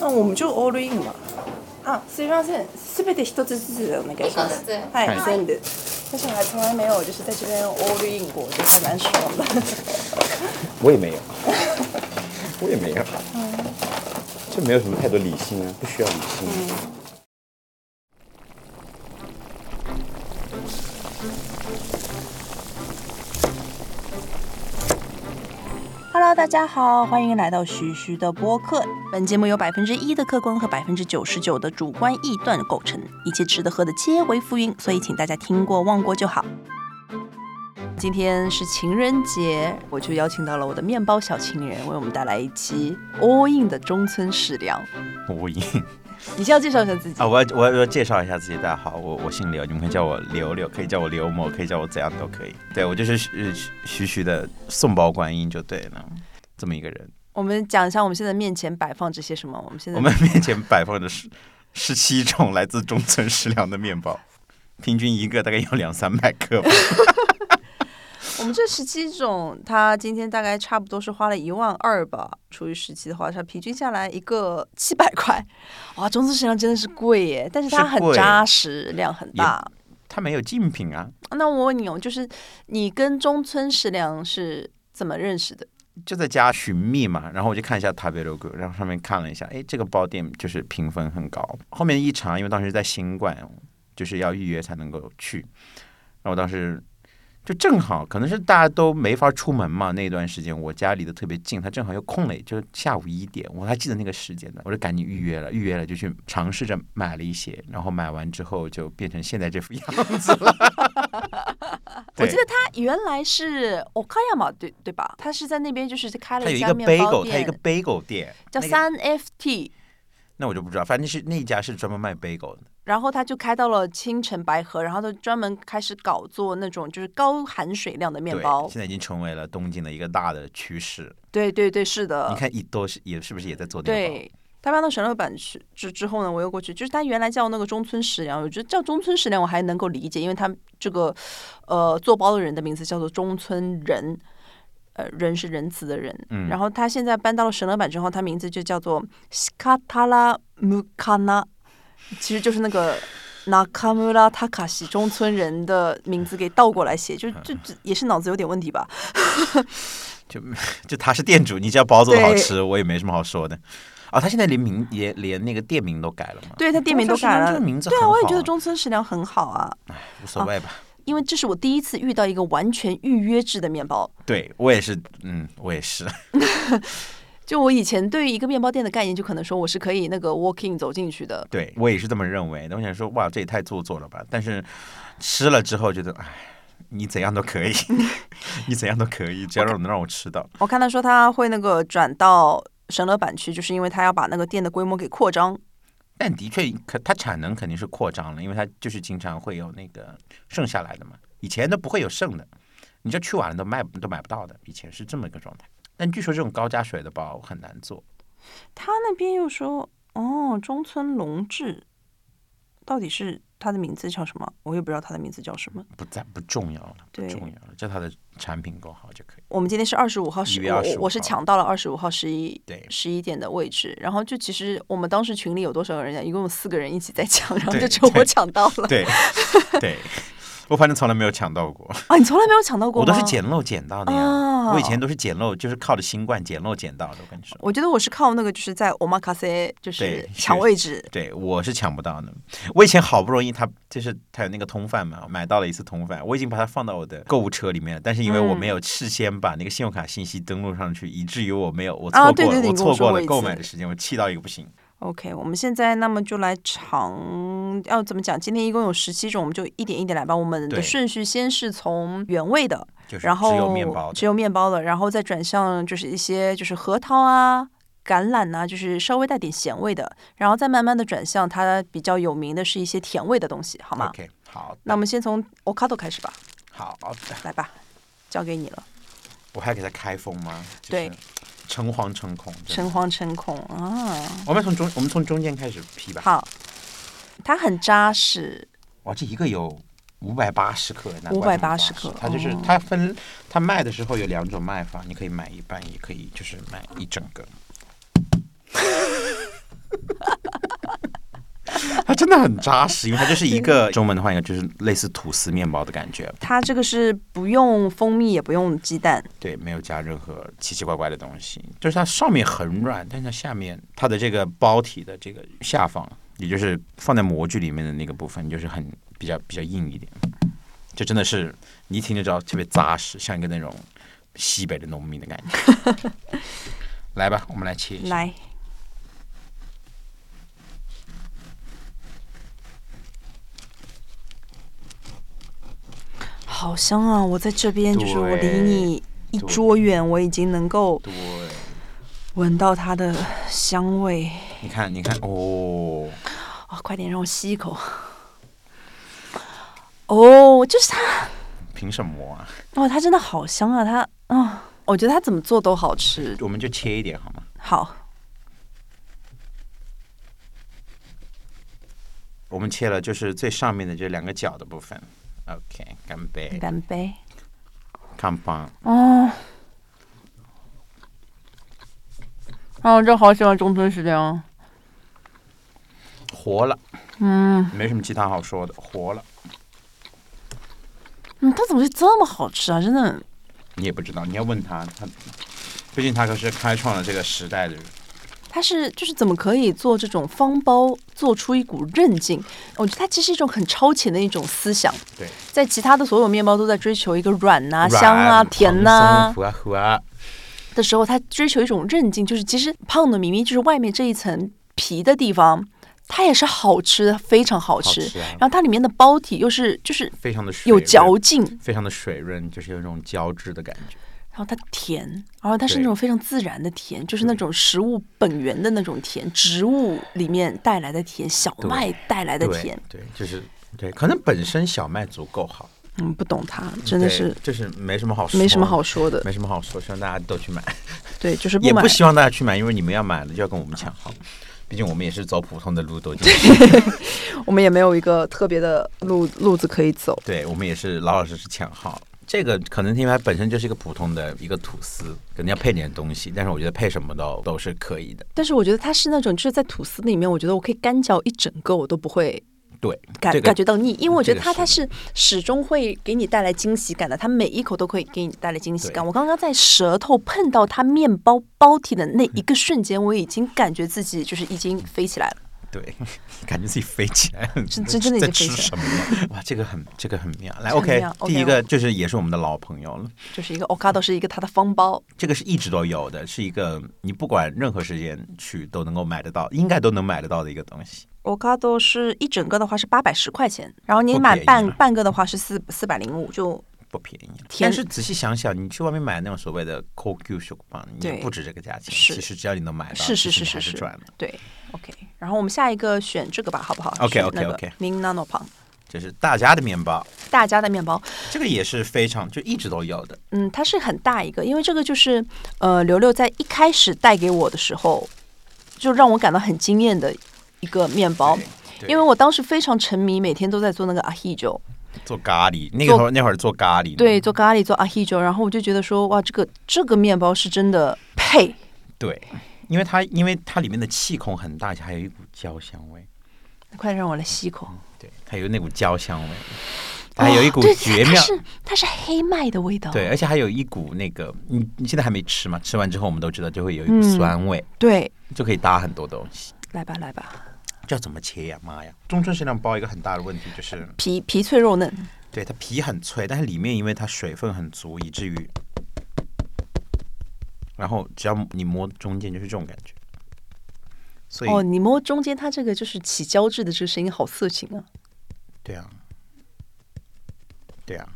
那我们就 all in 嘛。啊，すみません、すべて一つずつお願いします。はい、全部。但是我还从来没有就是在这边 all in 过，就还蛮爽的。我也没有，我也没有，这没有什么太多理性啊，不需要理性。大家好，欢迎来到徐徐的播客。本节目由百分之一的客观和百分之九十九的主观臆断构成，一切吃的喝的皆为浮云，所以请大家听过忘过就好。今天是情人节，我就邀请到了我的面包小情人，为我们带来一期 all in 的中村世良。All。In 你先要介绍一下自己啊！我要我要我要介绍一下自己，大家好，我我姓刘，你们可以叫我刘刘，可以叫我刘某，可以叫我怎样都可以。对我就是徐徐徐的送包观音就对了，这么一个人。我们讲一下我们现在面前摆放这些什么？我们现在我们面前摆放着十十七种来自中村食粮的面包，平均一个大概有两三百克吧。我们这十七种，它今天大概差不多是花了一万二吧，除以十七的话，它平均下来一个七百块。哇，中村食粮真的是贵耶，但是它很扎实，量很大。它没有竞品啊，那我问你哦，就是你跟中村食粮是怎么认识的？就在家寻觅嘛，然后我就看一下塔贝 logo，然后上面看了一下，哎，这个包店就是评分很高。后面一查，因为当时在新冠，就是要预约才能够去，然后我当时就正好可能是大家都没法出门嘛，那段时间我家离得特别近，他正好又空了，就是下午一点，我还记得那个时间呢，我就赶紧预约了，预约了就去尝试着买了一些，然后买完之后就变成现在这副样子了。我记得他原来是 Okayama 对对吧？他是在那边就是开了它有一个家面包 bagel，他有，一个 bagel 店，叫三 FT。那我就不知道，反正是那一家是专门卖 bagel 的。然后他就开到了青城白河，然后他专门开始搞做那种就是高含水量的面对，包。现在已经成为了东京的一个大的趋势。对对对，是的。你看，一多是也是不是也在做？对，他搬到神乐坂去之之后呢，我又过去，就是他原来叫那个中村食粮，我觉得叫中村食粮我还能够理解，因为他这个呃做包的人的名字叫做中村仁。呃，仁是仁慈的人，嗯然后他现在搬到了神乐坂之后，他名字就叫做西卡塔拉姆卡纳，其实就是那个 Nakamura Takashi 中村人的名字给倒过来写，就就就也是脑子有点问题吧。就就他是店主，你只要包做的好吃，我也没什么好说的。啊，他现在连名也连那个店名都改了嘛？对他店名都改了，这个名字对啊，很我也觉得中村食粮很好啊。无所谓吧。因为这是我第一次遇到一个完全预约制的面包。对我也是，嗯，我也是。就我以前对于一个面包店的概念，就可能说我是可以那个 walking 走进去的。对我也是这么认为的。我想说，哇，这也太做作了吧！但是吃了之后觉得，哎，你怎样都可以，你怎样都可以，只要让能让我吃到。我看他说他会那个转到神乐板去，就是因为他要把那个店的规模给扩张。但的确，可它产能肯定是扩张了，因为它就是经常会有那个剩下来的嘛，以前都不会有剩的，你这去晚了都卖都买不到的，以前是这么一个状态。但据说这种高加水的包很难做，他那边又说，哦，中村隆志到底是他的名字叫什么？我也不知道他的名字叫什么。不在不重要了，不重要了，只要它的产品够好就可以。我们今天是二十五号，是1月我25我我是抢到了二十五号十一对十一点的位置，然后就其实我们当时群里有多少个人呀？一共有四个人一起在抢，然后就只有我抢到了。对对，我反正从来没有抢到过，啊，你从来没有抢到过？我都是捡漏捡到的呀。啊我以前都是捡漏，就是靠着新冠捡漏捡到的。我跟你说，我觉得我是靠那个就是在 omakase 就是抢位置。对我是抢不到的。我以前好不容易他就是他有那个通贩嘛，买到了一次通贩，我已经把它放到我的购物车里面了，但是因为我嗯没有事先把那个信用卡信息登录上去，以至于我没有我啊错过了、我我错过了购买的时间，我气到一个不行。OK，我们现在那么就来尝，要怎么讲？今天一共有十七种，我们就一点一点来吧。我们的顺序先是从原味的，就是然后只有面包的，只有面包的，然后再转向就是一些就是核桃啊、橄榄啊，就是稍微带点咸味的，然后再慢慢的转向它比较有名的是一些甜味的东西，好吗？OK，好，那我们先从 Ocado 开始吧，好的，来吧，交给你了，我还给它开封吗？就是对，诚惶诚恐，诚惶诚恐啊！我们从中我们从中间开始批吧。好，它很扎实，哇，这一个有五百八十克，难怪这么580扎实克它就是哦它分它卖的时候有两种卖法，你可以买一半，也可以就是买一整个。它真的很扎实，因为它就是一个中文的话，应该就是类似吐司面包的感觉。它这个是不用蜂蜜，也不用鸡蛋，对，没有加任何奇奇怪怪的东西，就是它上面很软，但是它下面它的这个包体的这个下方，也就是放在模具里面的那个部分，就是很比较比较硬一点。这真的是你一听就知道特别扎实，像一个那种西北的农民的感觉。来吧，我们来切一下。来，好香啊！我在这边，就是我离你一桌远，我已经能够对，闻到它的香味你看，你看，哦，啊！快点让我吸一口。哦，就是它，凭什么啊？哦，它真的好香啊！它啊，我觉得它怎么做都好吃。我们就切一点好吗？好，我们切了就是最上面的这两个角的部分。OK，干杯，干杯。看棒。哦，啊，我真好喜欢中村食堂。活了，嗯没什么其他好说的，活了。嗯，它怎么会这么好吃啊？真的，你也不知道，你要问他，他毕竟他可是开创了这个时代的人。它是就是怎么可以做这种方包，做出一股韧劲？我觉得它其实是一种很超前的一种思想。对，在其他的所有面包都在追求一个软呐、软香啊、甜呐、蓬松和和的时候，它追求一种韧劲，就是其实胖的明明就是外面这一层皮的地方，它也是好吃的，非常好吃。好吃啊然后它里面的包体又是就是非常的有嚼劲，非常的水润，就是有一种胶质的感觉。然后它甜，然后它是那种非常自然的甜，就是那种食物本源的那种甜，植物里面带来的甜，小麦带来的甜。对，就是对，可能本身小麦足够好，嗯，不懂它，真的是就是没什么好说，没什么好，说的。没什么好说，希望大家都去买，对，就是买也不。希望大家去买，因为你们要买了就要跟我们抢好，毕竟我们也是走普通的路都进 去，我们也没有一个特别的路路子可以走。对我们也是老老实实抢好。这个可能因为它本身就是一个普通的一个吐司，肯定要配点东西，但是我觉得配什么都都是可以的。但是我觉得它是那种，就是在吐司里面，我觉得我可以干嚼一整个，我都不会对，感、这个感觉到腻，因为我觉得这个它它是始终会给你带来惊喜感的，它每一口都可以给你带来惊喜感。我刚刚在舌头碰到它面包包体的那一个瞬间，我已经感觉自己就是已经飞起来了。对，感觉自己飞起来，真真真的在吃什么？哇，这个很这个很妙。来，OK，第一个就是也是我们的老朋友了。就是一个 Ocado 是一个它的方包，这个是一直都有的，是一个你不管任何时间去都能够买得到，应该都能买得到的一个东西。Ocado 是一整个的话是八百十块钱，然后你买半半个的话是四四百零五，就不便宜，甜但是仔细想想，你去外面买那种所谓的 QQ 手棒，也不止这个价钱。是其实只要你能买到，是是是是。对 OK。然后我们下一个选这个吧，好不好？OK，选 OK，那个 OK Min Nano 胖这是大家的面包，大家的面包，这个也是非常就一直都有的。嗯，它是很大一个，因为这个就是呃，刘刘在一开始带给我的时候，就让我感到很惊艳的一个面包，因为我当时非常沉迷，每天都在做那个阿 j o 做咖喱，那个时候那会儿做咖喱，对，做咖喱做阿 j o 然后我就觉得说，哇，这个这个面包是真的配，对，因为它因为它里面的气孔很大，而且还有一股焦香味，快让我来吸一口，对，它有那股焦香味，还有一股绝妙，它是它是黑麦的味道，对，而且还有一股那个，你你现在还没吃嘛？吃完之后我们都知道就会有一股嗯酸味，对，就可以搭很多东西。来吧来吧，这要怎么切呀？妈呀！中村食堂包一个很大的问题就是，皮皮脆肉嫩，对它皮很脆，但是里面因为它水分很足，以至于，然后只要你摸中间就是这种感觉，所以、哦，你摸中间它这个就是起胶质的这个声音好色情啊，对啊，对啊，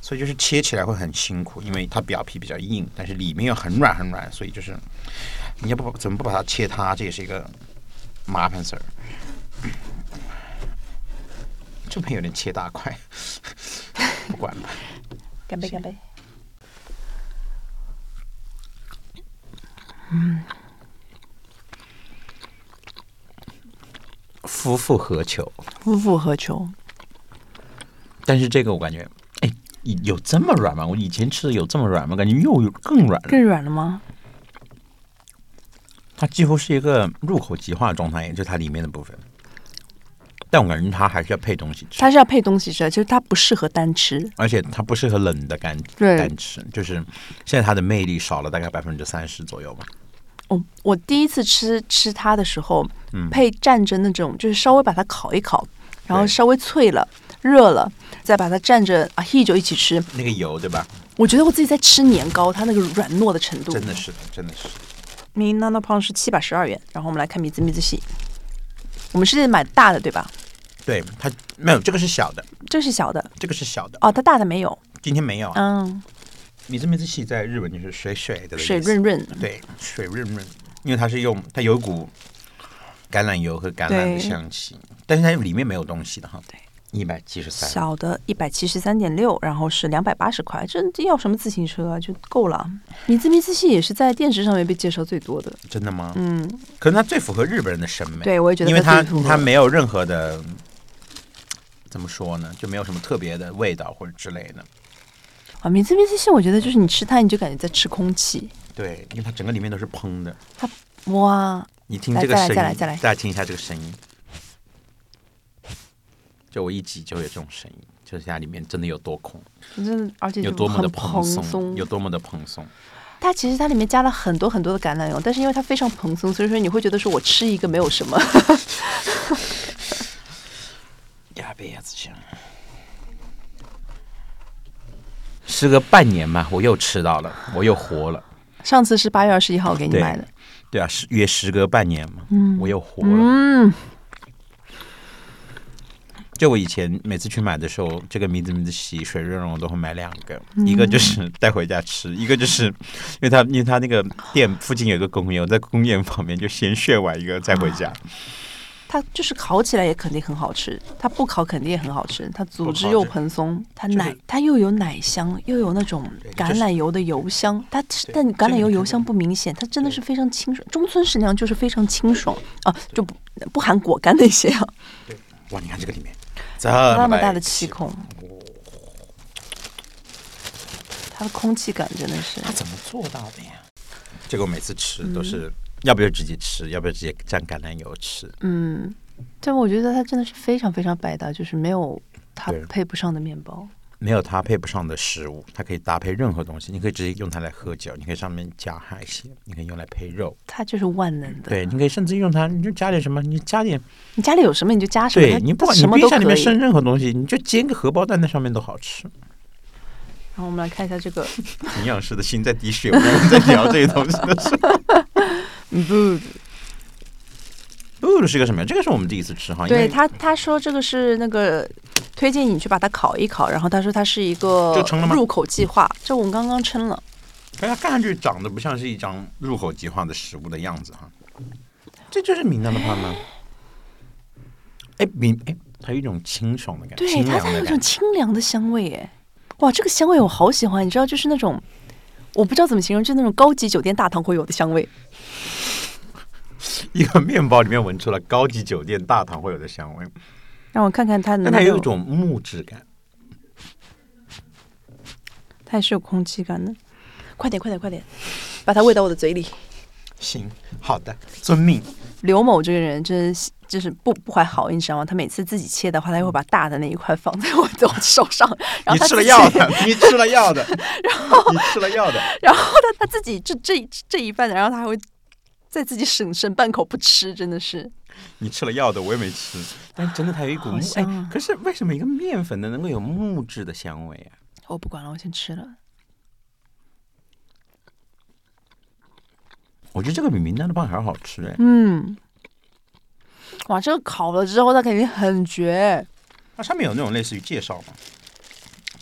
所以就是切起来会很辛苦，因为它表皮比较硬，但是里面又很软很软，所以就是你要不怎么不把它切塌，这也是一个麻烦事儿。这边有点切大块，不管了。干杯干杯。夫复何求？夫复何求？但是这个我感觉，哎，有这么软吗？我以前吃的有这么软吗？感觉又更软了。更软了吗？它几乎是一个入口即化的状态，也就它里面的部分。但我感觉它还是要配东西吃，它是要配东西吃的，就是它不适合单吃。而且它不适合冷的干对干吃，就是现在它的魅力少了大概百分之三十左右吧。我我第一次吃吃它的时候，嗯配蘸着那种，就是稍微把它烤一烤，然后稍微脆了、热了，再把它蘸着啊啤酒一起吃。那个油对吧？我觉得我自己在吃年糕，它那个软糯的程度。真的是的，真的是。米娜娜胖是七百十二元，然后我们来看米兹米兹系，我们是买大的对吧？对它没有，这个是小的，这是小的这个是小的，哦，它大的没有。今天没有啊。嗯，米字米字系在日本就是水水的水润润。对，水润润，因为它是用它有一股橄榄油和橄榄的香气，但是它里面没有东西的哈。对，一百七十三。小的一百七十三点六，然后是两百八十块，这这要什么自行车啊？就够了。米兹米兹系也是在电视上面被介绍最多的。真的吗？嗯，可能它最符合日本人的审美。对，我也觉得因为它它没有任何的怎么说呢，就没有什么特别的味道或者之类的。啊，米兹米兹系，我觉得就是你吃它，你就感觉在吃空气。对，因为它整个里面都是烹的。它哇，你听这个声音，再来再来大家听一下这个声音。就我一挤就有这种声音，就是它里面真的有多空，真的，而且有多么的蓬松。有多么的蓬松。它其实它里面加了很多很多的橄榄油，但是因为它非常蓬松，所以说你会觉得说我吃一个没有什么。呀，别子香。时隔半年嘛，我又吃到了，我又活了。上次是八月二十一号给你买的，对啊，时约时隔半年嘛，我又活了。嗯，就我以前每次去买的时候，这个米子米子洗水润润我都会买两个，嗯一个就是带回家吃，一个就是因为他因为他那个店附近有个公园，我在公园旁边就先炫完一个再回家。它就是烤起来也肯定很好吃，它不烤肯定也很好吃。它组织又蓬松，它就是奶它又有奶香，又有那种橄榄油的油香。它但橄榄油油香不明显，它真的是非常清爽。中村食娘就是非常清爽啊，就不不含果干那些啊，哇，你看这个里面这那么大大的气孔，它的空气感真的是。他怎么做到的呀？这个我每次吃都是，要不就直接吃，要不就直接蘸橄榄油吃。嗯，但我觉得它真的是非常非常百搭，就是没有它配不上的面包。没有它配不上的食物，它可以搭配任何东西。你可以直接用它来喝酒，你可以上面加海鲜，你可以用来配肉。它就是万能的。对，你可以甚至用它，你就加点什么，你加点，你家里有什么你就加什么，对你不管你什么都可以。冰箱里面剩任何东西，你就煎个荷包蛋在上面都好吃。然后我们来看一下这个 营养师的心在滴血，我们在聊这些东西的时候。嗯不，哦，是个什么呀？这个是我们第一次吃哈，对他他说这个是那个推荐你去把它烤一烤，然后他说它是一个入口即化，这我们刚刚称了。哎它看上去长得不像是一张入口即化的食物的样子哈。这就是闽南的话吗？哎，闽哎，它有一种清爽的感觉，对，清它它有一种。清凉的香味，哎，哇，这个香味我好喜欢，你知道，就是那种我不知道怎么形容，就是那种高级酒店大堂会有的香味。一个面包里面闻出了高级酒店大堂会有的香味，让我看看它的它有一，种木质感。它也是有空气感的。快点，快点，快点，把它喂到我的嘴里。行，好的，遵命。刘某这个人真是就是不不怀好意，你知道吗？他每次自己切的话，他又会把大的那一块放在我的手上，然后你吃了药的，你吃了药的，然后你吃了药的。然后他他自己这这这一半的，然后他还会再自己省省半口不吃，真的是你吃了药的，我也没吃，但真的它有一股木哎可是为什么一个面粉的能够有木质的香味啊？我不管了，我先吃了。我觉得这个比名单的棒还要好吃哎。嗯，哇，这个烤了之后，它肯定很绝。它上面有那种类似于介绍吗？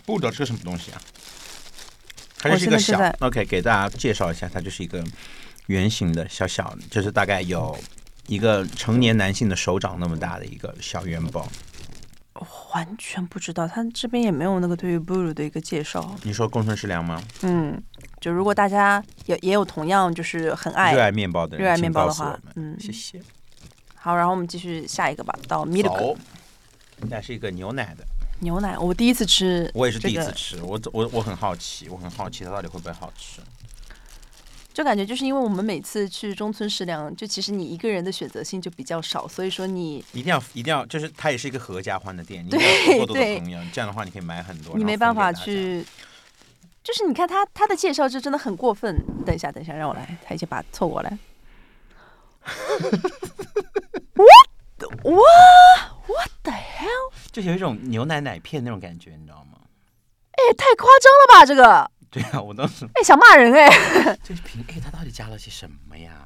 不知道这是什么东西啊？它就是一个小，OK，给大家介绍一下，它就是一个圆形的小小的，就是大概有一个成年男性的手掌那么大的一个小元宝。完全不知道，他这边也没有那个对于 blue 的一个介绍。你说工程师良吗？嗯，就如果大家也也有同样就是很爱热爱面包的人，热爱面包的话嗯谢谢。好，然后我们继续下一个吧，到 milk，那是一个牛奶的，牛奶，我第一次吃，我也是第一这个次吃，我我我很好奇，我很好奇它到底会不会好吃。就感觉就是因为我们每次去中村食粮，就其实你一个人的选择性就比较少，所以说你一定要一定要，就是它也是一个合家欢的店，你要有够多对的朋友，这样的话你可以买很多，你没办法。去。就是你看他他的介绍就真的很过分。等一下，等一下，让我来，他已经把它凑过来。What? What? What the hell? 就有一种牛奶奶片那种感觉，你知道吗？哎，太夸张了吧这个！对啊，我当时哎，想骂人哎。这瓶，哎，它到底加了些什么呀？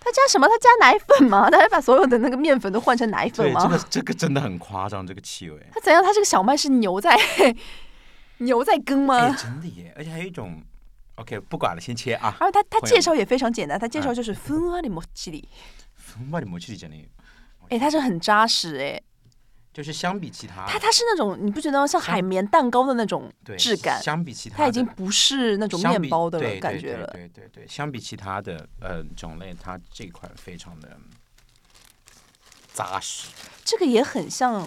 他加什么？他加奶粉吗？他还把所有的那个面粉都换成奶粉对，吗？这个这个真的很夸张，这个气味。他怎样？他这个小麦是牛在牛在耕哎，吗？真的耶，而且还有一种，OK，不管了，先切啊。而且他他朋友介绍也非常简单，他介绍就是风啊里莫吉里，ふんわりもちりじゃねえよ哎，他是很扎实哎， 就是相比其他，它它是那种你不觉得像海绵蛋糕的那种质感？相比其他，它已经不是那种面包的感觉了。对对对，相比其他的呃种类，它这款非常的扎实。这个也很像，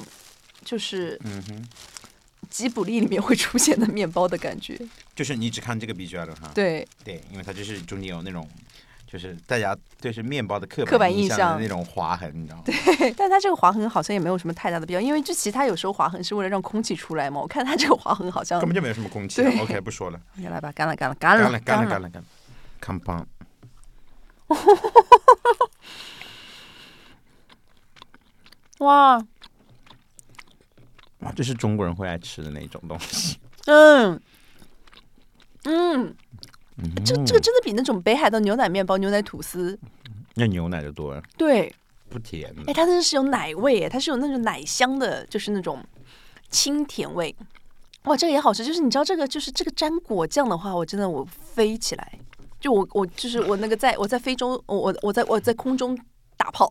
就是嗯哼，吉卜力里面会出现的面包的感觉。就是你只看这个 B G L 哈，对，对，因为它就是中间有那种。就是大家对是面包的刻刻板印印象的那种划痕，你知道吗？对但它这个划痕好像也没有什么太大的必要，因为就其他有时候划痕是为了让空气出来嘛。我看它这个划痕好像根，本就没有什么空气啊、OK，不说了，你 来吧，干了干了干了干了，干了，干了干了，干了。康邦，哇，哇，这是中国人会爱吃的那种东西。嗯嗯，嗯这这个真的比那种北海道牛奶面包、牛奶吐司，那牛奶就多了，对，不甜。哎，它真的是有奶味，哎，它是有那种奶香的，就是那种清甜味。哇，这个也好吃，就是你知道这个就是这个沾果酱的话，我真的我飞起来，就我我就是我那个在我在非洲，我我我在我在空中打炮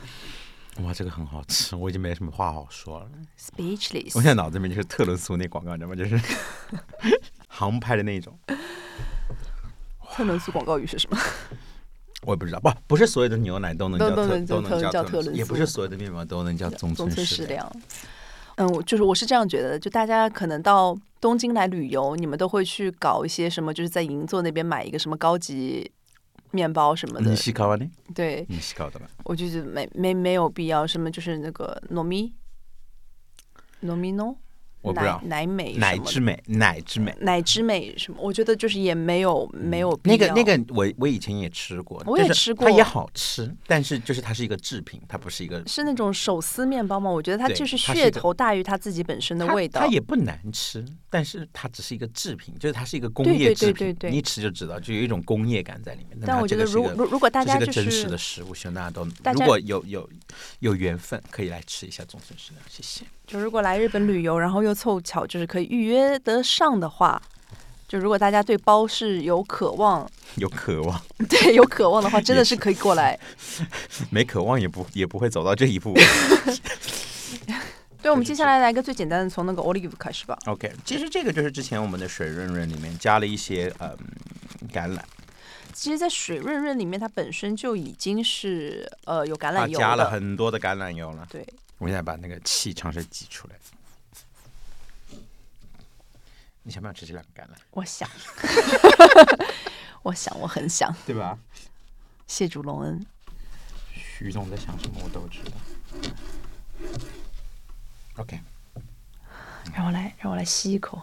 哇，这个很好吃，我已经没什么话好说了。，speechless。我现在脑子里面就是特仑苏那广告，你知道吗？就是 航拍的那种。特仑苏广告语是什么？我也不知道，不不是所有的牛奶都能叫特都都能叫叫特仑苏也不是所有的面包都能叫中中村村食食粮。嗯，我就是我是这样觉得的，就大家可能到东京来旅游，你们都会去搞一些什么，就是在银座那边买一个什么高级面包什么的。西川呢？对，西川的吧？我就觉得没没没有必要，什么就是那个糯米，糯米诺，我不知道奶奶美奶之美，奶之美。奶之美什么，我觉得就是也没有没有。那个那个我我以前也吃过，我也吃过它也好吃，但是就是它是一个制品，它不是一个是那种手撕面包吗？我觉得它就是噱头大于它自己本身的味道。它也不难吃，但是它只是一个制品，就是它是一个工业制品，你一吃就知道，就有一种工业感在里面。但我觉得如如如果大家就这是个真实的食物，希望大家都如果有有有缘分，可以来吃一下中村食粮，谢谢。就如果来日本旅游，然后又凑巧就是可以预约得上的话，就如果大家对包是有渴望，有渴望，对有渴望的话，真的是可以过来。没渴望也不也不会走到这一步。对，我们接下来来一个最简单的，从那个 olive 开始吧。OK，其实这个就是之前我们的水润润里面加了一些嗯橄榄，其实，在水润润里面，它本身就已经是呃有橄榄油它加了。很多的橄榄油了。对，我现在把那个气尝试挤出来。你想不想吃这两个橄榄？我想，我想，我很想。对吧？谢主隆恩，徐总在想什么，我都知道。OK，让我来，让我来吸一口。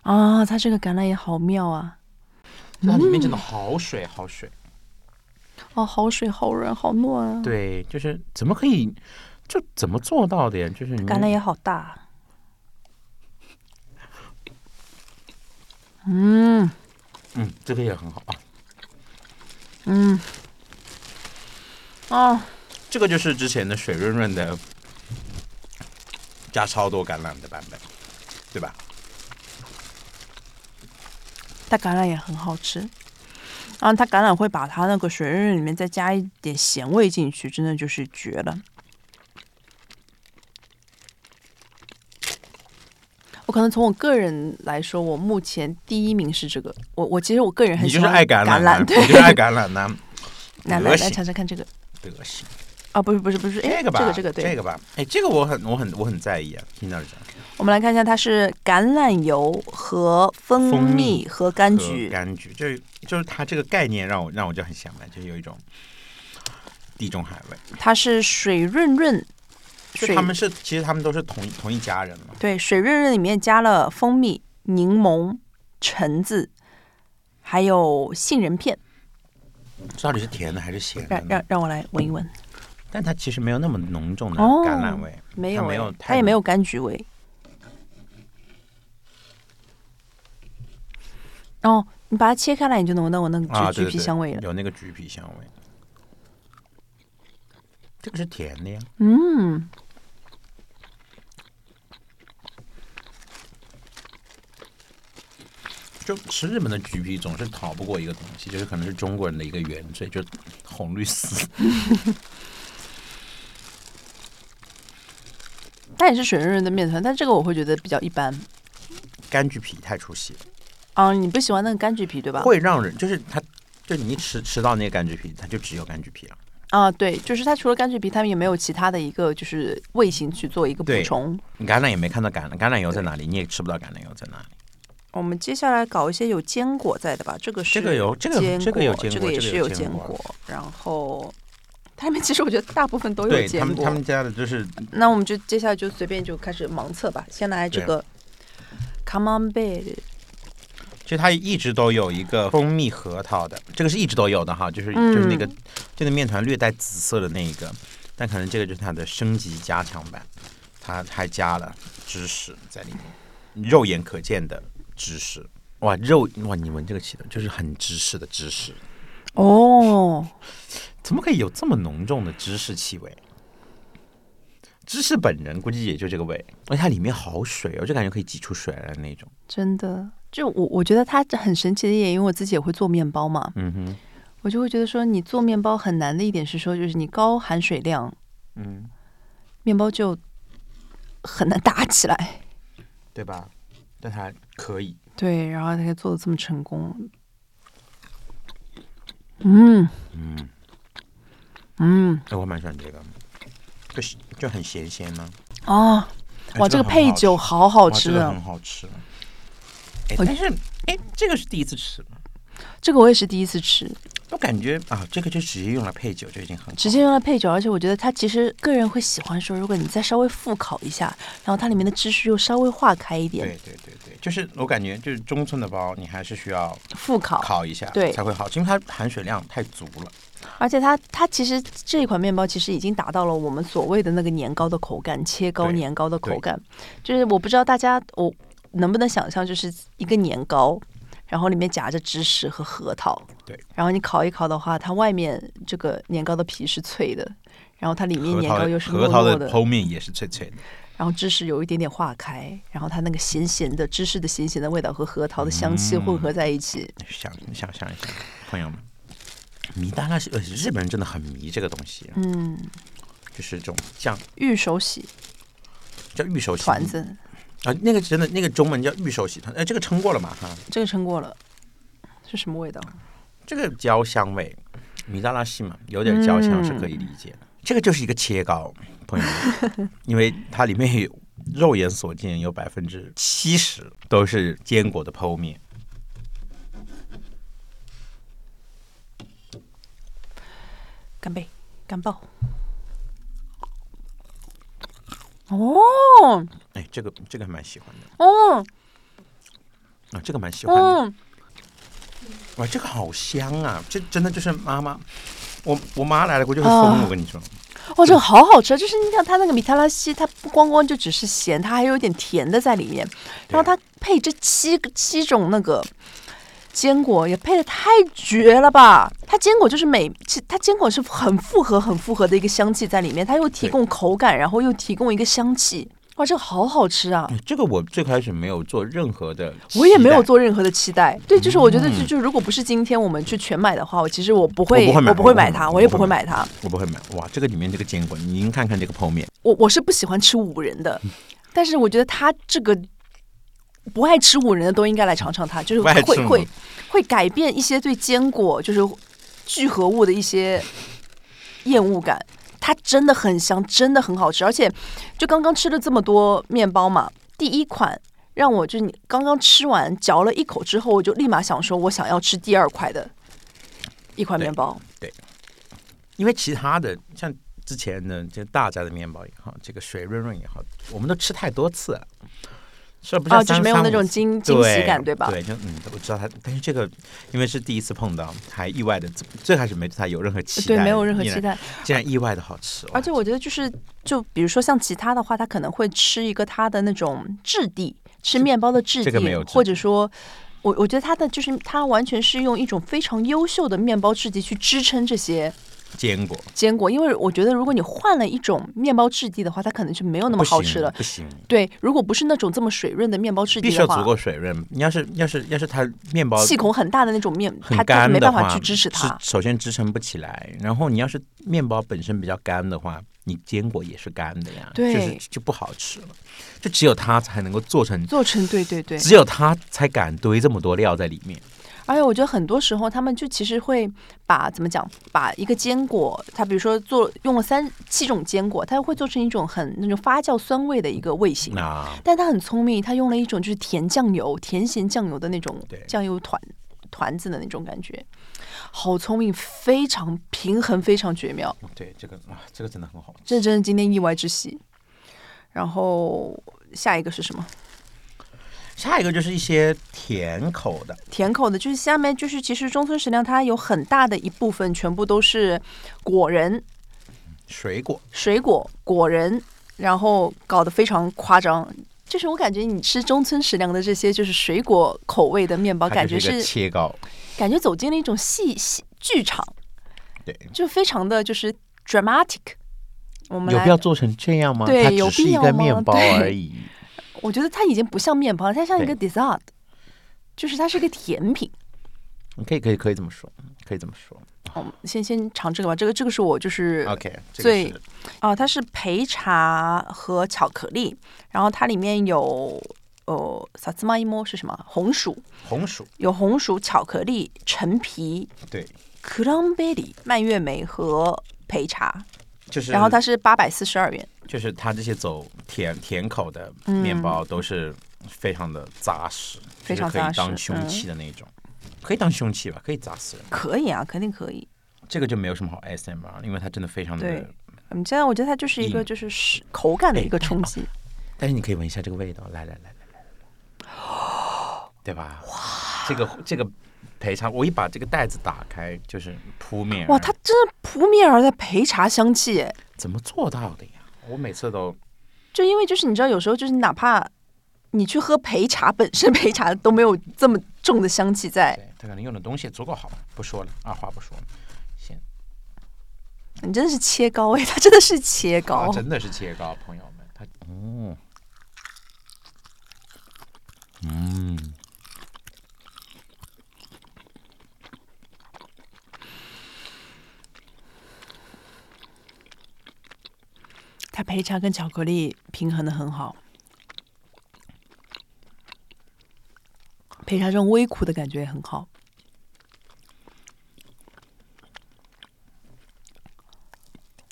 啊，它这个橄榄也好妙啊！它里面真的好水，好水。哦，好水，好软，好糯啊！，对，就是怎么可以，就怎么做到的呀？就是你橄榄也好大。嗯嗯，这个也很好啊。嗯，哦，这个就是之前的水润润的，加超多橄榄的版本，对吧？但橄榄也很好吃。啊，它橄榄会把它那个水润润里面再加一点咸味进去，真的就是绝了。我可能从我个人来说，我目前第一名是这个。我我其实我个人很你就是喜欢爱橄榄对你。就是爱 橄榄男、来来来，尝尝看这个。德行，啊，不是不是不是，哎，这个吧，这个这个对，这个吧，哎，这个我很我很我很在意啊，听到这样。我们来看一下，它是橄榄油和蜂蜂蜜蜜和柑橘，柑橘，就是就是它这个概念让我让我就很想来，就是有一种地中海味。它是水润润，水就他们是其实他们都是同同一家人嘛。对水润润里面加了蜂蜜、柠檬、橙子，还有杏仁片。这到底是甜的还是咸的？让让让我来闻一闻，但它其实没有那么浓重的哦橄榄味，没有没有它也没有柑橘味。哦，你把它切开来，你就能闻到我那个啊，橘橘皮香味了。有那个橘皮香味。这个是甜的呀，嗯，就吃日本的橘皮总是逃不过一个东西，就是可能是中国人的一个原罪，就红绿丝。它也是水润润的面团，但这个我会觉得比较一般。柑橘皮太出戏了，啊，你不喜欢那个柑橘皮对吧？会让人就是它，就你一吃吃到那个柑橘皮，它就只有柑橘皮了。啊，对，就是它除了柑橘皮，它们也没有其他的一个就是味型去做一个补对充。你橄榄也没看到橄榄，橄榄油在哪里？你也吃不到橄榄油在哪里。我们接下来搞一些有坚果在的吧，这个是这个有这个坚这个有果这个个也是有有坚果坚果，然后它里面其实我觉得大部分都有对坚果。他们他们家的就是那我们就接下来就随便就开始盲测吧，先来这对个 Come on baby，其实它一直都有一个蜂蜜核桃的，这个是一直都有的哈，就是、嗯就是那个这个面团略带紫色的那一个，但可能这个就是它的升级加强版，它还加了芝士在里面，肉眼可见的芝士。哇，肉哇！你闻这个气的，就是很芝士的芝士，哦，怎么可以有这么浓重的芝士气味？芝士本人估计也就这个味，而且它里面好水哦，就感觉可以挤出水来的那种。真的，就我我觉得它很神奇的一点，因为我自己也会做面包嘛，嗯哼，我就会觉得说，你做面包很难的一点是说，就是你高含水量，嗯，面包就很难打起来。对吧？但它可以。对，然后它做的这么成功，嗯嗯，嗯哎，我蛮喜欢这个，就是就很咸鲜呢、哦，哎哇，这个配酒好好好吃啊这个很！好吃。但是哎，这个是第一次吃吗？这个我也是第一次吃，我感觉啊，这个就直接用来配酒就已经很好直接用来配酒，而且我觉得它其实个人会喜欢说，如果你再稍微复烤一下，然后它里面的芝士又稍微化开一点，对对对对，就是我感觉就是中寸的包，你还是需要复烤，烤一下，对才会好吃，因为它含水量太足了。而且它它其实这一款面包其实已经达到了我们所谓的那个年糕的口感，切糕年糕的口感。就是我不知道大家我能不能想象，就是一个年糕，然后里面夹着芝士和核桃，对，然后你烤一烤的话，它外面这个年糕的皮是脆的，然后它里面年糕又是核桃的剖面也是脆脆的，然后芝士有一点点化开，然后它那个咸咸的芝士的咸咸的味道和核桃的香气混合在一起，想想象一下，朋友们，迷大概是呃日本人真的很迷这个东西，嗯，就是这种酱。玉手洗。叫玉手洗。团子，啊，那个真的那个中文叫玉手洗团，哎，这个称过了嘛哈？这个称过了，是什么味道？这个焦香味，米大拉西嘛，有点焦香是可以理解的。这个就是一个切糕，朋友们，因为它里面有肉眼所见有百分之七十都是坚果的剖面。干杯，干爆！哦哎，这个这个还蛮喜欢的哦啊，这个蛮喜欢的。哦，哇，这个好香啊！这真的就是妈妈，我我妈来了我就会疯了，啊我跟你说。哇，这个好好吃！就是你看它那个米塔拉西，它不光光就只是咸，它还有点甜的在里面，然后它配这七个七种那个坚果，也配的太绝了吧！它坚果就是每，其它坚果是很复合、很复合的一个香气在里面，它又提供口感，然后又提供一个香气。哇，这个好好吃啊！哎这个我最开始没有做任何的，我也没有。做任何的期待，对，就是我觉得就嗯就如果不是今天我们去全买的话，我其实我不会，我不会买它，我也不会会买它。我不会买。哇，这个里面这个坚果，您看看这个泡面，我我是不喜欢吃五仁的，但是我觉得它这个不爱吃五仁的都应该来尝尝它，就是会会会改变一些对坚果就是聚合物的一些厌恶感。它真的很香，真的很好吃，而且就刚刚吃了这么多面包嘛，第一款让我就是你刚刚吃完嚼了一口之后，我就立马想说，我想要吃第二块的一块面包。对因为其他的像之前的就大家的面包也好，这个水润润也好，我们都吃太多次了，吃了不哦，是就是没有那种惊惊喜感，对吧？对，就嗯，我知道他，但是这个因为是第一次碰到，还意外的，最开始没对他有任何期待，对，没有任何期，待。竟然意外的好吃，而且我觉得就是，就比如说像其他的话，他可能会吃一个它的那种质地，吃面包的质地，这个没有质地或者说，我我觉得它的就是它完全是用一种非常优秀的面包质地去支撑这些坚果坚果，因为我觉得如果你换了一种面包质地的话，它可能就没有那么好吃了。不行。对，如果不是那种这么水润的面包质地的话必须要足，够水润。你要是要是要是它面包气孔很大的那种面，它干没办法去支持它。首先支撑不起来，然后你要是面包本身比较干的话，你坚果也是干的呀，对就是就不好吃了。就只有它才能够做成，做成对对对，只有它才敢堆这么多料在里面。而且我觉得很多时候他们就其实会把怎么讲，把一个坚果，它比如说做用了三七种坚果，它会做成一种很那种发酵酸味的一个味型。啊但他很聪明，他用了一种就是甜酱油、甜咸酱油的那种酱油团团子的那种感觉，好聪明，非常平衡，非常绝妙。对这个啊，这个真的很好。这真是今天意外之喜。然后下一个是什么？下一个就是一些甜口的，甜口的，就是下面就是其实中村食粮它有很大的一部分全部都是果仁、水果，水果、果仁，然后搞得非常夸张。就是我感觉你吃中村食粮的这些就是水果口味的面包，感觉是切糕，感觉走进了一种戏戏剧场，对，就非常的就是 dramatic。我们有必要做成这样吗？对它只是一有必要吗个面包对而已。我觉得它已经不像面包了，它像一个 dessert，就是它是一个甜品。你可以可以可以这么说，可以这么说。好，先先尝这个吧，这个这个是我就是。OK，这个最是哦，它是焙茶和巧克力，然后它里面有呃萨兹玛伊莫是什么？红薯，红薯，有红薯、巧克力、陈皮、对，c r a n b e r r y、蔓越莓和焙茶，就是然后它是八百四十二元。就是它这些走甜甜口的面包都是非常的扎实，嗯非常就是可以当凶器的那种，可以当凶器吧，可以砸死人。可以啊，肯定可以。这个就没有什么好 SM 啊，因为它真的非常的对，嗯，现在我觉得它就是一个就是是口感的一个冲击。但是你可以闻一下这个味道，来来来来来来，对吧？哇，这个这个焙茶，我一把这个袋子打开，就是扑面哇，它真的扑面而来焙茶香气！怎么做到的呀？我每次都就因为就是你知道，有时候就是哪怕你去喝焙茶，本身焙茶都没有这么重的香气在。对他可能用的东西足够好，不说了，二话不说了，先你真的是切糕哎，它真的是切糕啊，。真的是切糕，朋友们，它哦，嗯，它焙茶跟巧克力平衡的很好，焙茶这种微苦的感觉也很好。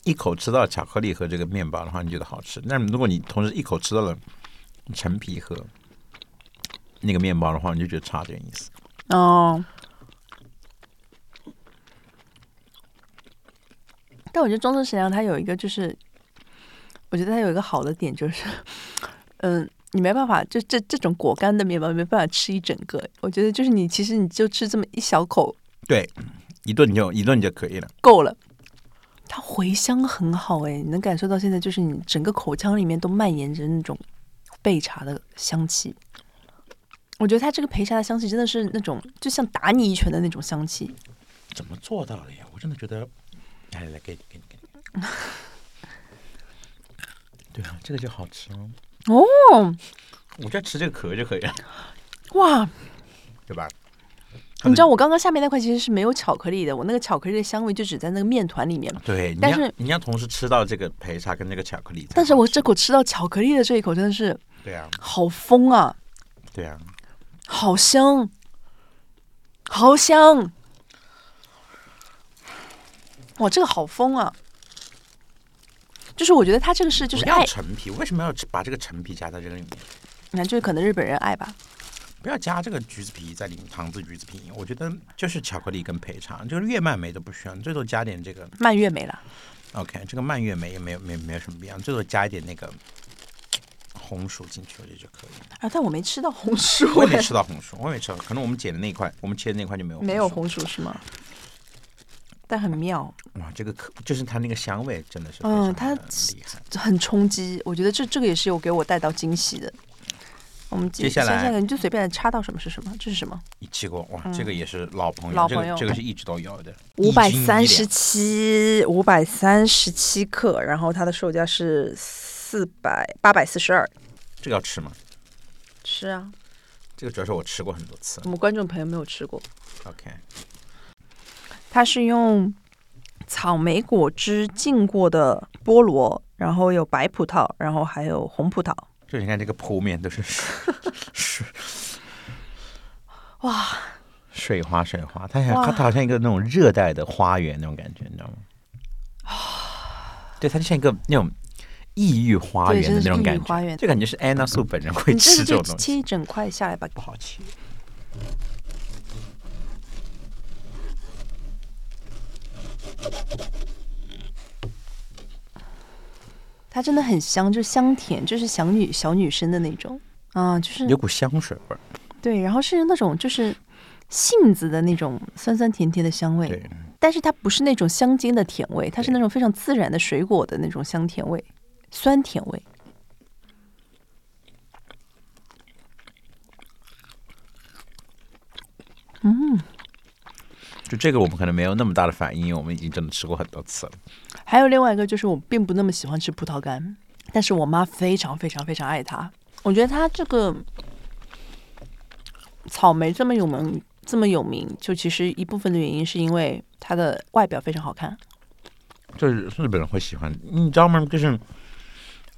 一口吃到巧克力和这个面包的话，你觉得好吃。那如果你同时一口吃到了陈皮和那个面包的话，你就觉得差点意思。哦。但我觉得中式食粮它有一个就是，我觉得它有一个好的点就是，嗯，你没办法，就这这种果干的面包没办法吃一整个。我觉得就是你其实你就吃这么一小口对，一顿就一顿就可以了。够了。它回香很好哎，你能感受到现在就是你整个口腔里面都蔓延着那种焙茶的香气。我觉得它这个焙茶的香气真的是那种就像打你一拳的那种香气。怎么做到的呀？我真的觉得，来来来，给你给你给你。对啊，这个就好吃哦。哦，我觉得吃这个壳就可以了，哇！对吧？你知道我刚刚下面那块其实是没有巧克力的，我那个巧克力的香味就只在那个面团里面。对，但是要你要同时吃到这个培茶跟那个巧克力。但是我这口吃到巧克力的这一口真的是对啊，好疯啊，对啊，好香，好香！哇，这个好疯啊！就是我觉得它这个是就是要爱，陈皮，为什么要把这个陈皮加在这个里面？那就是可能日本人爱吧。不要加这个橘子皮在里面，糖渍橘子皮，我觉得就是巧克力跟焙茶，就是月蔓莓都不需要，你最多加点这个蔓越莓了，OK，这个蔓越莓也没有没没有什么必要，最多加一点那个红薯进去，我觉得就可以了。啊，但我没吃到红薯、我也没哎吃到红薯，我也没吃到，可能我们剪的那一块，我们切的那块就没有薯。没有红薯是吗？但很妙，哇，这个可就是它那个香味真的是非嗯常它。很冲击。我觉得这这个也是有给我带到惊喜的。我们接下来你就随便插到什么是什么，这是什么？一气过哇，这个也是老朋友，嗯老朋友这个这个是一直都有的，五百三十七，五百三十七克，然后它的售价是四百八百四十二。这个要吃吗？吃啊，这个主要是我吃过很多次我。们观众朋友没有吃过。OK，它是用草莓果汁浸过的菠萝，然后有白葡萄，然后还有红葡萄。就你看这个铺面都是水，哇，水花水花，它像它好像一个那种热带的花园那种感觉，你知道吗？啊对，它就像一个那种异域花园的那种感觉，就感觉是安娜素本人会吃这种东西，切一整块下来吧。不好切。它真的很香，就是香甜，就是小女小女生的那种。啊，就是有股香水味儿，对，然后是那种就是杏子的那种酸酸甜甜的香味，对，但是它不是那种香精的甜味，它是那种非常自然的水果的那种香甜味，酸甜味。嗯，就这个我们可能没有那么大的反应，因为我们已经真的吃过很多次了。还有另外一个就是我并不那么喜欢吃葡萄干，但是我妈非常非常非常爱它。我觉得它这个草莓这么有名，这么有名，就其实一部分的原因是因为它的外表非常好看。就是日本人会喜欢，你知道吗？就是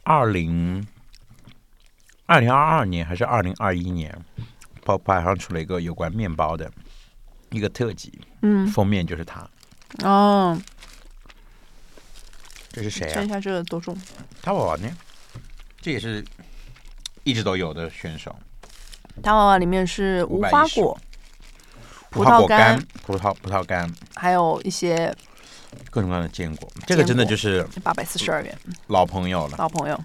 二零二零二二年还是二零二一年，Popeye 上出了一个有关面包的一个特辑，嗯，封面就是他。哦，这是谁啊？称一下这个多重？他娃娃呢？这也是一直都有的选手。他娃娃里面是无花果，葡葡萄干干、葡萄葡萄干，还有一些各种各样的坚果。这个真的就是八百四十二元，老朋友了。老朋友。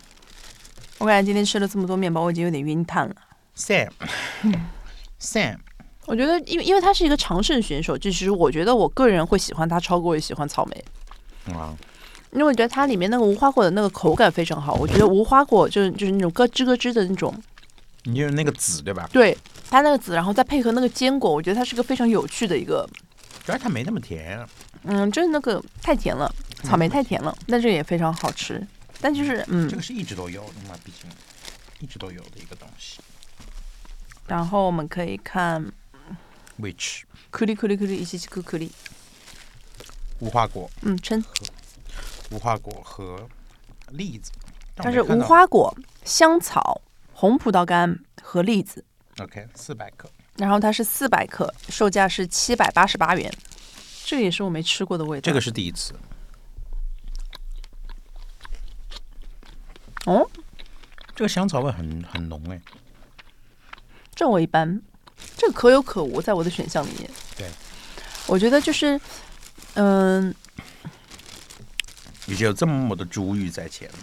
我感觉今天吃了这么多面包，我已经有点晕碳了。Sam，Sam，我觉得，因为因为他是一个常胜选手，就其实我觉得我个人会喜欢他，超过于喜欢草莓，哇，因为我觉得它里面那个无花果的那个口感非常好。我觉得无花果就是就是那种咯吱咯吱的那种，你就是那个籽对吧？对它那个籽，然后再配合那个坚果，我觉得它是个非常有趣的一个，主要它没那么甜。嗯，就是那个太甜了，草莓太甜了，但这个也非常好吃。但就是嗯这，个是一直都有的嘛，毕竟一直都有的一个东西。然后我们可以看 Which 颗粒颗粒颗粒一起起颗颗粒，无花果、嗯，称无花果和栗子，但它是无。花果、香草、红葡萄干和栗子。OK，四百克。然后它是四百克，售价是七百八十八元，这个也是我没吃过的味道。这个是第一次。哦，这个香草味很很浓哎。这我一般，这个可有可无，在我的选项里面。对，我觉得就是，嗯、已经有这么多珠玉在前了。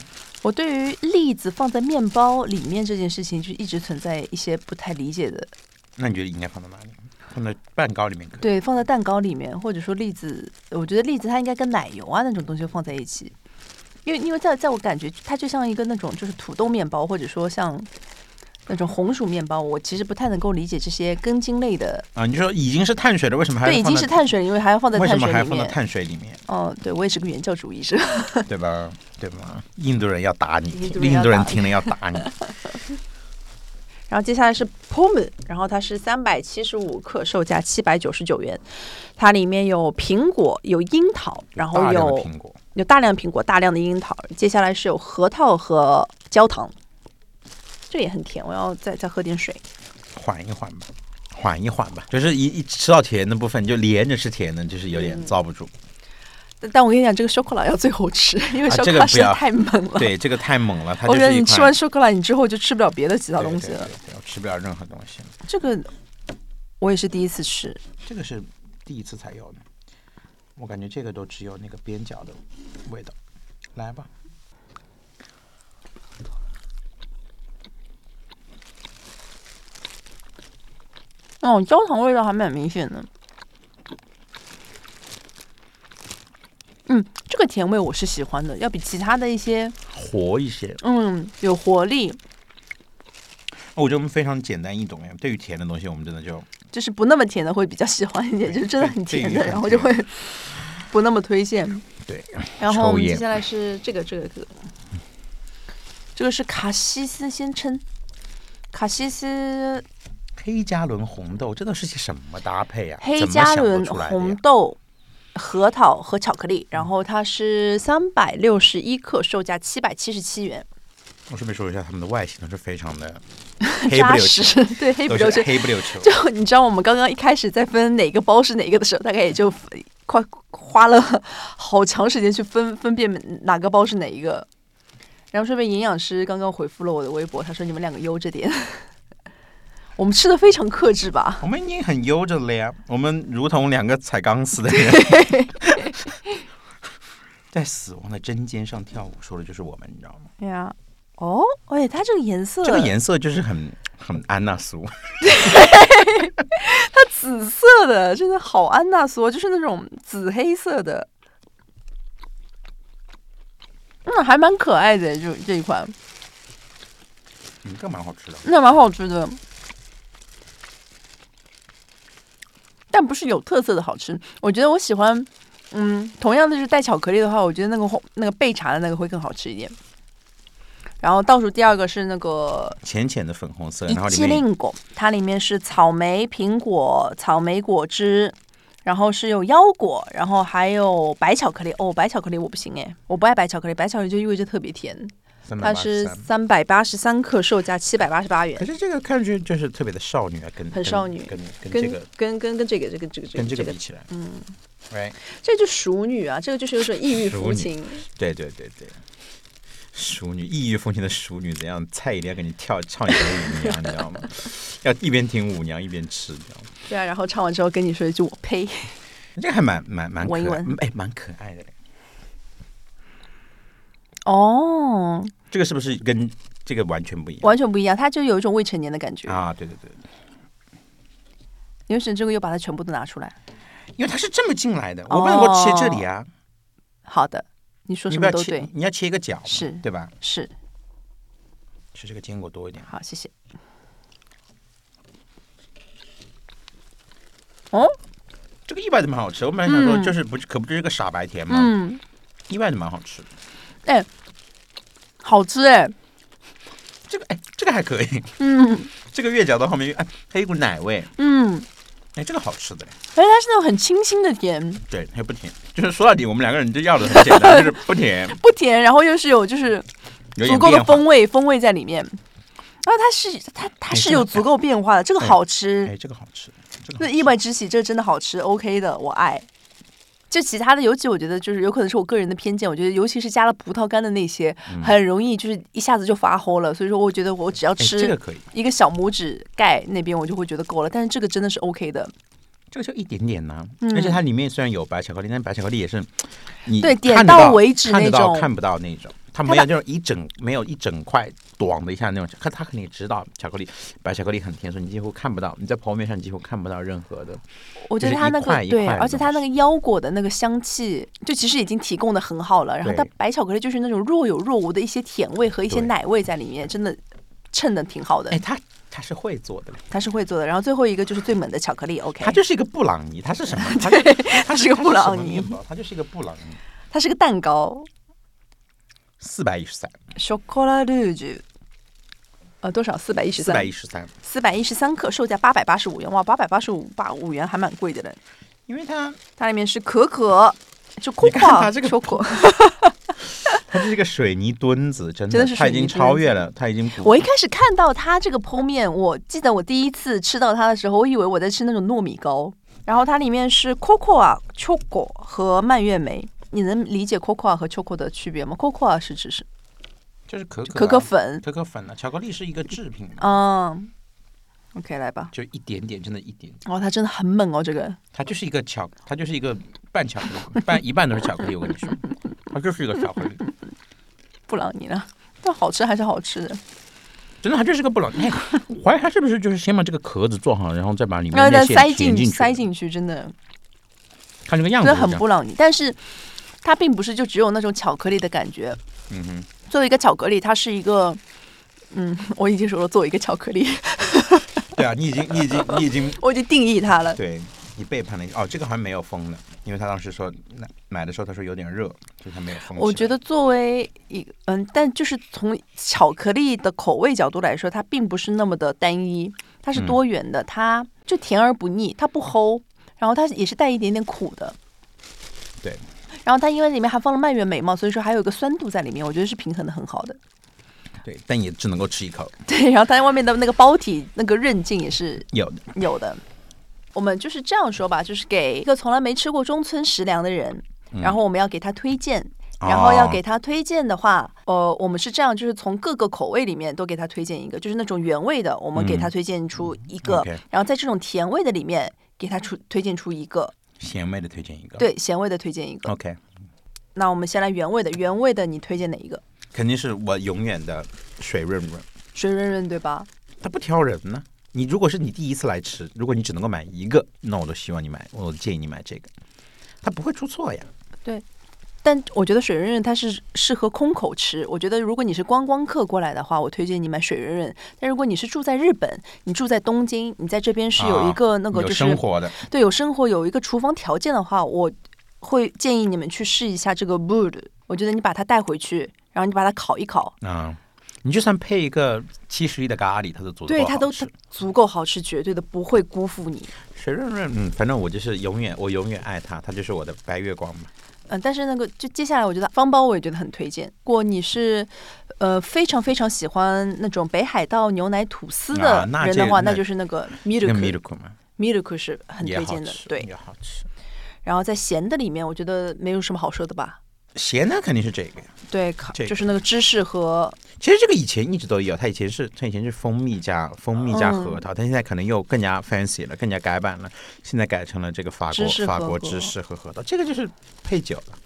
我对于栗子放在面包里面这件事情，就一直存在一些不太理解的。那你觉得应该放在哪里？放在蛋糕里面可以。对，放在蛋糕里面，或者说栗子，我觉得栗子它应该跟奶油啊那种东西放在一起，因为因为在在我感觉它就像一个那种就是土豆面包，或者说像那种红薯面包，我其实不太能够理解这些根茎类的。啊，你就说已经是碳水了，为什么还对，已经是碳水，因为还要放在为什么碳水里面。还要放在碳水里面？哦，对，我也是个原教主义者。对吧？对吧？印度人要打你，印度人听了要打你。然后接下来是 Pullman，然后它是三百七十五克，售价七百九十九元。它里面有苹果，有樱桃，然后有有大量苹果，大量的樱桃。接下来是有核桃和焦糖，这也很甜。我要再再喝点水。缓一缓吧，缓一缓吧。就是一一吃到甜的部分，就连着吃甜的，就是有点遭不住。但我跟你讲，这个 o l a 要最后吃，因为啊 s h o 这 c o 个 l a 不要实在太猛了。对，这个太猛了，它我觉得你吃完 o l a 你之后就吃不了别的其他东西了。对对对我吃不了任何东西。这个我也是第一次吃，这个是第一次才有的，我感觉这个都只有那个边角的味道。来吧，哦，焦糖味道还蛮明显的。嗯，这个甜味我是喜欢的，要比其他的一些活一些。嗯有活力，我觉得我们非常简单易懂呀。对于甜的东西，我们真的就就是不那么甜的会比较喜欢一点，就是真的很甜的，然后就会不那么推荐。对。然后我们接下来是这个这个这个，这个是卡西斯鲜称，卡西斯黑加仑红豆，这都是些什么搭配啊？黑加仑红豆、核桃和巧克力，然后它是三百六十一克，售价七百七十七元，我顺便说一下，它们的外形都是非常的 黑不扎溜秋，实，对，黑不溜秋。黑不溜秋。就你知道，我们刚刚一开始在分哪个包是哪个的时候，大概也就快花了好长时间去分 分辨哪个包是哪一个。然后顺便，营养师刚刚回复了我的微博，他说你们两个悠着点。我们吃的非常克制吧？我们已经很悠着了呀，我们如同两个踩钢丝的人，在死亡的针尖上跳舞，说的就是我们，你知道吗？对呀，哦，哎，它这个颜色，这个颜色就是很很安娜苏，它紫色的，真的好安娜苏，就是那种紫黑色的，嗯，还蛮可爱的，就这一款，嗯，这蛮好吃的。那蛮好吃的，但不是有特色的好吃。我觉得我喜欢，嗯，同样的是带巧克力的话，我觉得那个红那个焙茶的那个会更好吃一点。然后倒数第二个是那个浅浅的粉红色，然后里面果，它里面是草莓、苹果、草莓果汁，然后是有腰果，然后还有白巧克力。哦，白巧克力我不行哎，我不爱白巧克力，白巧克力就意味着特别甜。三百它是八十三。百八十三克，售价七百八十八元可，是这个看上去就是特别的少女啊，跟跟很少女跟跟跟这个跟跟跟这个这个这个这跟个这个这个比起来，嗯，right，这就熟女啊，这个就是有种异域风情。对对对对，熟女异域风情的熟女怎样？蔡依林要给你跳唱一首舞娘，你知道吗？要一边听舞娘一边吃，你知道吗？对啊，然后唱完之后跟你说一句“我呸这个还蛮蛮蛮可爱闻一闻，哎，蛮可爱的嘞。”。哦，这个是不是跟这个完全不一样完全不一样，它就有一种未成年的感觉。啊？对对对，你为这个又把它全部都拿出来？因为它是这么进来的，我不能够切这里啊，好的，你说什么都对，，你要切一个角，是对吧？是吃这个坚果多一点。好，谢谢。哦，这个意外的蛮好吃，我本来想说嗯就是不是可不就是个傻白甜嘛，嗯，意外的蛮好吃的。好吃哎，这个哎，这个还可以，嗯。这个越嚼到后面，哎，还有一股奶味，嗯，哎，这个好吃的。嘞。而且它是那种很清新的甜，对，它不甜，就是说到底，我们两个人就要的很简单，就是 不甜，不甜，然后又是有就是有足够的。风味风味在里面。然后它是它它是有足够变化的，这个哎好吃。哎，，这个好吃，这个这好吃。意外之喜，这个真的好吃，OK 的，我爱。就其他的，尤其我觉得就是有可能是我个人的偏见，我觉得尤其是加了葡萄干的那些，很容易就是一下子就发齁了。所以说，我觉得我只要哎，这吃个可以，一个小拇指盖那边，我就会觉得够了。但是这个真的是 OK 的，这个就一点点呢、嗯而且它里面虽然有白巧克力，但白巧克力也是你对点到到为止那种到看不到那种，它没有那种一整没有一整块短的一下那种，它它肯定也知道巧克力白巧克力很甜，所以你几乎看不到，你在剖面上几乎看不到任何的。我觉得它那个对，而且它那个腰果的那个香气，就其实已经提供的很好了。然后它白巧克力就是那种若有若无的一些甜味和一些奶味在里面，真的衬的挺好的哎，。它他是会做的嘞，它是会做的。然后最后一个就是最猛的巧克力，OK，它就是一个布朗尼，它是什么？它它是个布朗尼面包，它就是一个布朗尼，它是个蛋糕四百一十三，，chocolat rouge，呃，多少？四百一十三四百，一十三，四百一十三克，售价八百八十五元。哇，八百八十五八五元还蛮贵的嘞。因为它它里面是可可，就你看它这个 choco。它是一个水泥墩子，真的，真的是它已经超越了，它已经我一开始看到它这个剖面，我记得我第一次吃到它的时候，我以为我在吃那种糯米糕。然后它里面是 cocoa、choco 和蔓越莓，你能理解 cocoa 和 choco 的区别吗？cocoa 是指是就是可可可可粉，可可粉啊，巧克力是一个制品嘛，嗯，OK，来吧。就一点点，真的一点。哦，它真的很猛哦，这个它就是一个巧，它就是一个半巧克力，半一半都是巧克力。我跟你说，它就是一个巧克力，布朗尼呢，但好吃还是好吃的。真的，它就是个布朗尼。哎怀疑它是不是就是先把这个壳子做好，然后再把里面塞进进去？塞进去，真的看这个样真的子是这样，很布朗尼。但是它并不是就只有那种巧克力的感觉。嗯哼，作为一个巧克力，它是一个，嗯，我已经说了，作为一个巧克力，对啊，你已经你已经你已经 我已经定义它了。对你背叛了。哦，这个好像没有封的，因为他当时说那买的时候他说有点热，所以他没有封。我觉得作为一嗯，但就是从巧克力的口味角度来说，它并不是那么的单一，它是嗯多元的，它就甜而不腻，它不齁，然后它也是带一点点苦的。对。然后它因为里面还放了蔓越莓嘛，所以说还有一个酸度在里面，我觉得是平衡的很好的。对，但也只能够吃一口，对，然后它外面的那个包体那个韧劲也是有的。有的。我们就是这样说吧，就是给一个从来没吃过中村食粮的人，然后我们要给他推荐。然后要给他推荐的话，呃，我们是这样，就是从各个口味里面都给他推荐一个，就是那种原味的，我们给他推荐出一个然后在这种甜味的里面给他出推荐出一个，咸味的推荐一个。对，咸味的推荐一个。，OK，那我们先来原味的，原味的你推荐哪一个？肯定是我永远的水润润，水润润对吧？它不挑人呢。你如果是你第一次来吃，如果你只能够买一个，那我都希望你买，我建议你买这个，它不会出错呀。但我觉得水润润它是适合空口吃。我觉得如果你是观光客过来的话，我推荐你买水润润。但如果你是住在日本，你住在东京，你在这边是有一个那个就是、生活的，对有生活有一个厨房条件的话，我会建议你们去试一下这个 wood。我觉得你把它带回去，然后你把它烤一烤，啊、你就算配一个七十一的咖喱，它都足够对它都是足够好吃，绝对的不会辜负你。水润润，嗯，反正我就是永远，我永远爱它，它就是我的白月光嘛。嗯，但是那个就接下来，我觉得方包我也觉得很推荐。如果你是呃非常非常喜欢那种北海道牛奶吐司的人的话，这那那就是那个那个 milk milk 嘛，milk 是很推荐的，对。也好吃。然后在咸的里面，我觉得没有什么好说的吧。咸的肯定是这个呀。对，烤这个就是那个芝士和其实这个以前一直都有，它以前是它以前是蜂蜜加蜂蜜加嗯核桃，它现在可能又更加 fancy 了，更加改版了，现在改成了这个法国法国芝士和核桃，这个就是配酒了。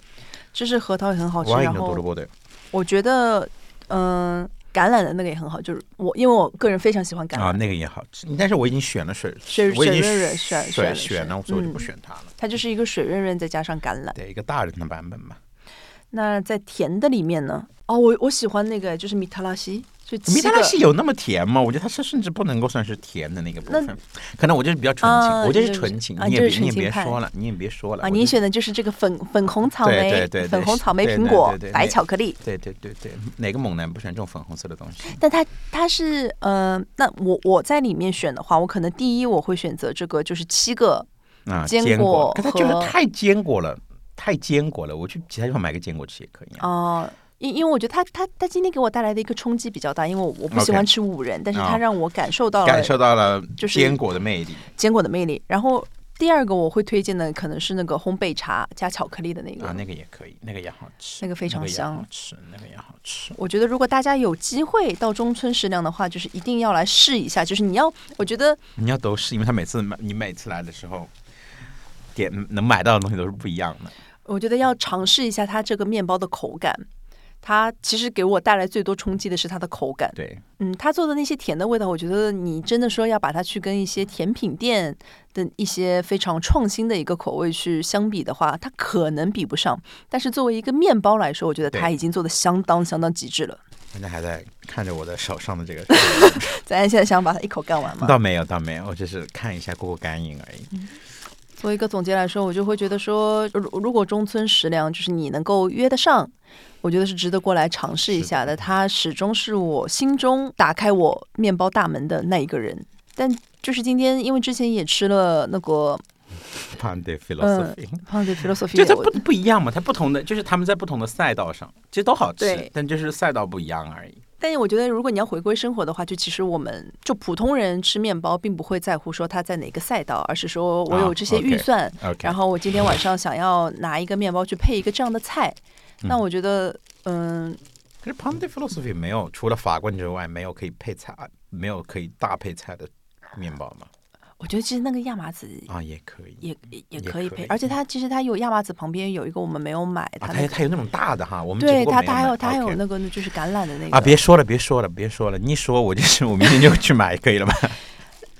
芝士核桃也很好吃。然后我觉得，嗯、橄榄的那个也很好，就是我因为我个人非常喜欢橄榄，啊，那个也好吃，但是我已经选了水水水润润选选选了所以我就不嗯选它了。它就是一个水润润再加上橄榄。对，一个大人的版本嘛。那在甜的里面呢？哦，我我喜欢那个就是米特拉西，就七米塔拉西有那么甜吗？我觉得它是甚至不能够算是甜的那个部分，可能我就是比较纯情，啊我就是纯情，啊你就是你也别你也别说了，你也别说了啊，我就你选的就是这个粉粉红草莓、对对对对粉红草莓苹果白巧克力。对对对对，哪个猛男不喜欢这种粉红色的东西？但它它是呃，那我我在里面选的话，我可能第一我会选择这个，就是七个啊，坚坚果可它就是太坚果了，太坚果了。我去其他地方买个坚果吃也可以啊。哦。因因为我觉得他他他今天给我带来的一个冲击比较大，因为我我不喜欢吃五仁但是他让我感受到了感受到了就是坚果的魅力。坚果的魅力。然后第二个我会推荐的可能是那个烘焙茶加巧克力的那个，啊，那个也可以，那个也好吃，那个非常也香好吃，那个也好吃。我觉得如果大家有机会到中村食粮的话，就是一定要来试一下。就是你要，我觉得你要都试，因为他每次买，你每次来的时候，点能买到的东西都是不一样的。我觉得要尝试一下它这个面包的口感。它其实给我带来最多冲击的是它的口感。对，嗯，它做的那些甜的味道，我觉得你真的说要把它去跟一些甜品店的一些非常创新的一个口味去相比的话，它可能比不上。但是作为一个面包来说，我觉得它已经做的相当相当极致了。现在还在看着我的手上的这个，咱现在想把它一口干完吗？倒没有，倒没有，我只是看一下过过干瘾而已。做一个总结来说，我就会觉得说，如如果中村食粮就是你能够约得上，我觉得是值得过来尝试一下的。他始终是我心中打开我面包大门的那一个人。但就是今天，因为之前也吃了那个 Pande 嗯 philosophy，、胖的 philosophy，我就它不不一样嘛，它不同的就是他们在不同的赛道上，其实都好吃，但就是赛道不一样而已。但是我觉得，如果你要回归生活的话，就其实我们就普通人吃面包，并不会在乎说它在哪个赛道，而是说我有这些预算然后我今天晚上想要拿一个面包去配一个这样的菜，那我觉得，嗯，可是 Ponte Philosophy 没有除了法棍之外，没有可以配菜，没有可以搭配菜的面包吗？我觉得其实那个亚麻籽啊，也可以。也也可以配，而且它其实它有亚麻籽旁边有一个我们没有买，啊，它那个它它有那种大的哈，我们对它它还有它还有那个就是橄榄的那个啊，别说了，别说了，别说了，你一说我就是我明天就去买，可以了吧？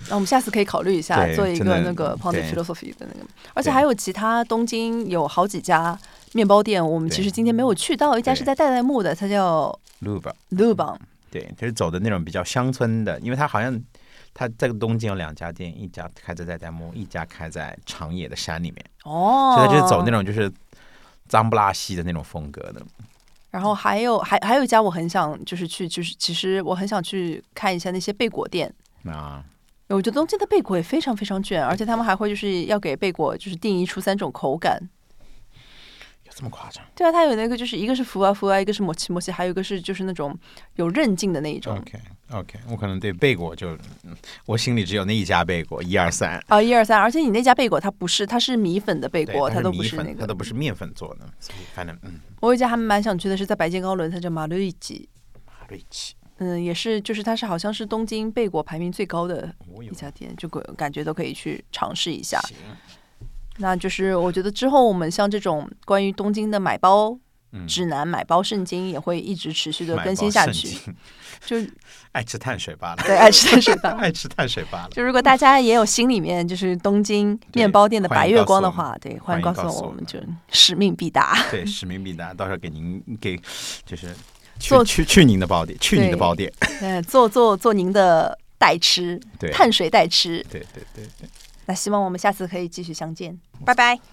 那我们下次可以考虑一下做一个那个 Ponte 对。Philosophy 的那个，而且还有其他东京有好几家面包店，我们其实今天没有去到，一家是在代代木的，它叫 Luba Luba 对，就是走的那种比较乡村的，因为它好像它这个东京有两家店，一家开在在代木，一家开在长野的山里面，哦，所以它就是走那种就是脏不拉稀的那种风格的。然后还有还还有一家我很想就是去，就是其实我很想去看一下那些贝果店。啊，我觉得东京的贝果也非常非常卷，而且他们还会就是要给贝果就是定义出三种口感。有这么夸张对啊，它有那个就是一个是福啊福啊，一个是摩奇摩奇，还有一个是就是那种有韧劲的那一种。？OK OK，我可能对贝果就，嗯我心里只有那一家贝果，一二三。啊，一二三，而且你那家贝果它不是，它是米粉的贝果，它都不是那个它都。不是面粉做的，所以反正嗯，我有一家还蛮想去的是在白金高轮，它叫马瑞吉，马瑞吉，嗯，也是就是它是好像是东京贝果排名最高的一家店，就感感觉都可以去尝试一下。行，那就是我觉得之后我们像这种关于东京的买包嗯，指南、买包圣经也会一直持续的更新下去。就 爱吃碳水罢了，对，爱吃碳水吧。爱吃碳水罢了。就如果大家也有心里面就是东京面包店的白月光的话，对，欢迎告诉我，我我们就使命必达。对，使命必达，到时候给您给就是去做去去您的包店，去您的对包店。嗯，做做做您的代吃，对，碳水代吃。对对对对。那希望我们下次可以继续相见，拜拜。